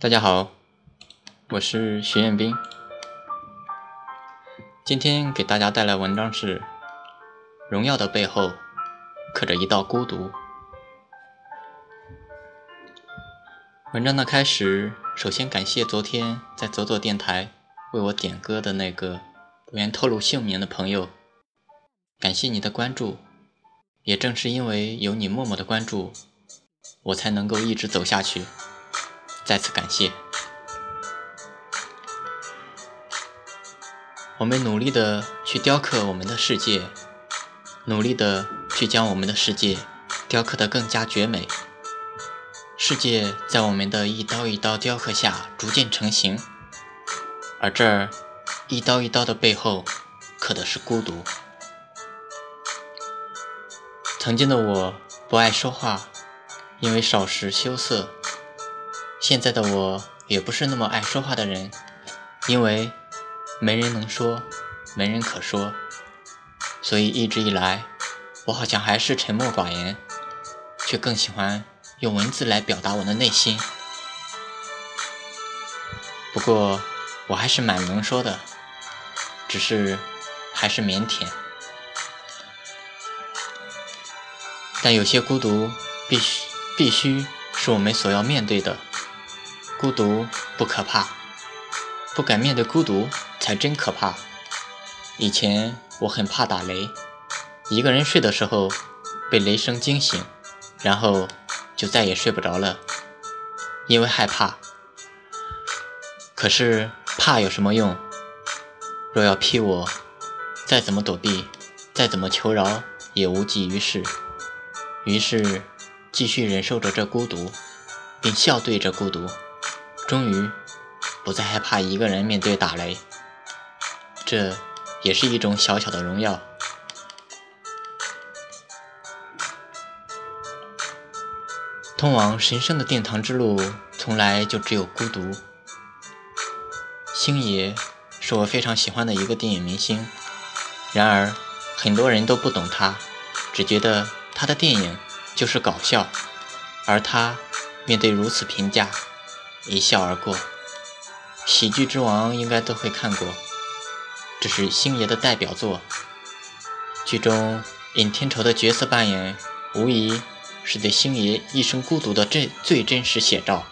大家好，我是徐彦斌。今天给大家带来文章是《荣耀的背后刻着一道孤独》。文章的开始，首先感谢昨天在左左电台为我点歌的那个不愿透露姓名的朋友，感谢你的关注。也正是因为有你默默的关注，我才能够一直走下去。再次感谢，我们努力的去雕刻我们的世界，努力的去将我们的世界雕刻得更加绝美。世界在我们的一刀一刀雕刻下逐渐成型，而这一刀一刀的背后，刻的是孤独。曾经的我不爱说话，因为少时羞涩。现在的我也不是那么爱说话的人，因为没人能说，没人可说，所以一直以来，我好像还是沉默寡言，却更喜欢用文字来表达我的内心。不过我还是蛮能说的，只是还是腼腆。但有些孤独，必须必须是我们所要面对的。孤独不可怕，不敢面对孤独才真可怕。以前我很怕打雷，一个人睡的时候被雷声惊醒，然后就再也睡不着了，因为害怕。可是怕有什么用？若要劈我，再怎么躲避，再怎么求饶，也无济于事。于是继续忍受着这孤独，并笑对着孤独。终于不再害怕一个人面对打雷，这也是一种小小的荣耀。通往神圣的殿堂之路，从来就只有孤独。星爷是我非常喜欢的一个电影明星，然而很多人都不懂他，只觉得他的电影就是搞笑，而他面对如此评价。一笑而过，《喜剧之王》应该都会看过，这是星爷的代表作。剧中尹天仇的角色扮演，无疑是对星爷一生孤独的最最真实写照。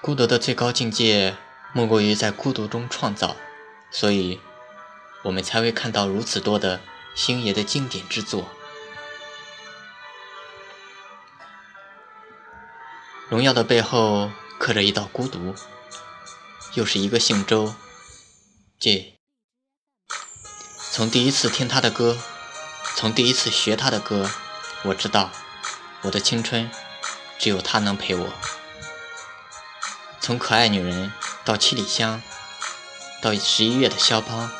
孤独的最高境界，莫过于在孤独中创造，所以，我们才会看到如此多的星爷的经典之作。荣耀的背后刻着一道孤独，又是一个姓周。J。从第一次听他的歌，从第一次学他的歌，我知道我的青春只有他能陪我。从可爱女人到七里香，到十一月的肖邦，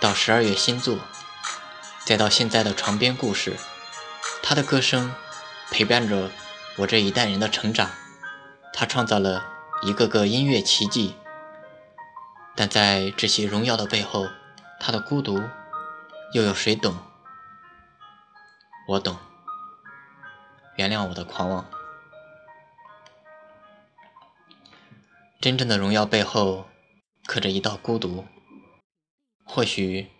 到十二月新作，再到现在的床边故事，他的歌声陪伴着。我这一代人的成长，他创造了一个个音乐奇迹。但在这些荣耀的背后，他的孤独，又有谁懂？我懂。原谅我的狂妄。真正的荣耀背后，刻着一道孤独。或许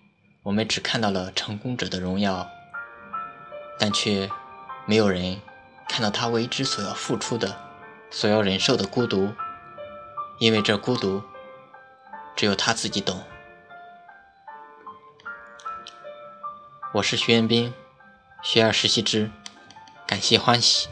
我们只看到了成功者的荣耀，但却没有人。看到他为之所要付出的、所要忍受的孤独，因为这孤独，只有他自己懂。我是徐彦斌，学而时习之，感谢欢喜。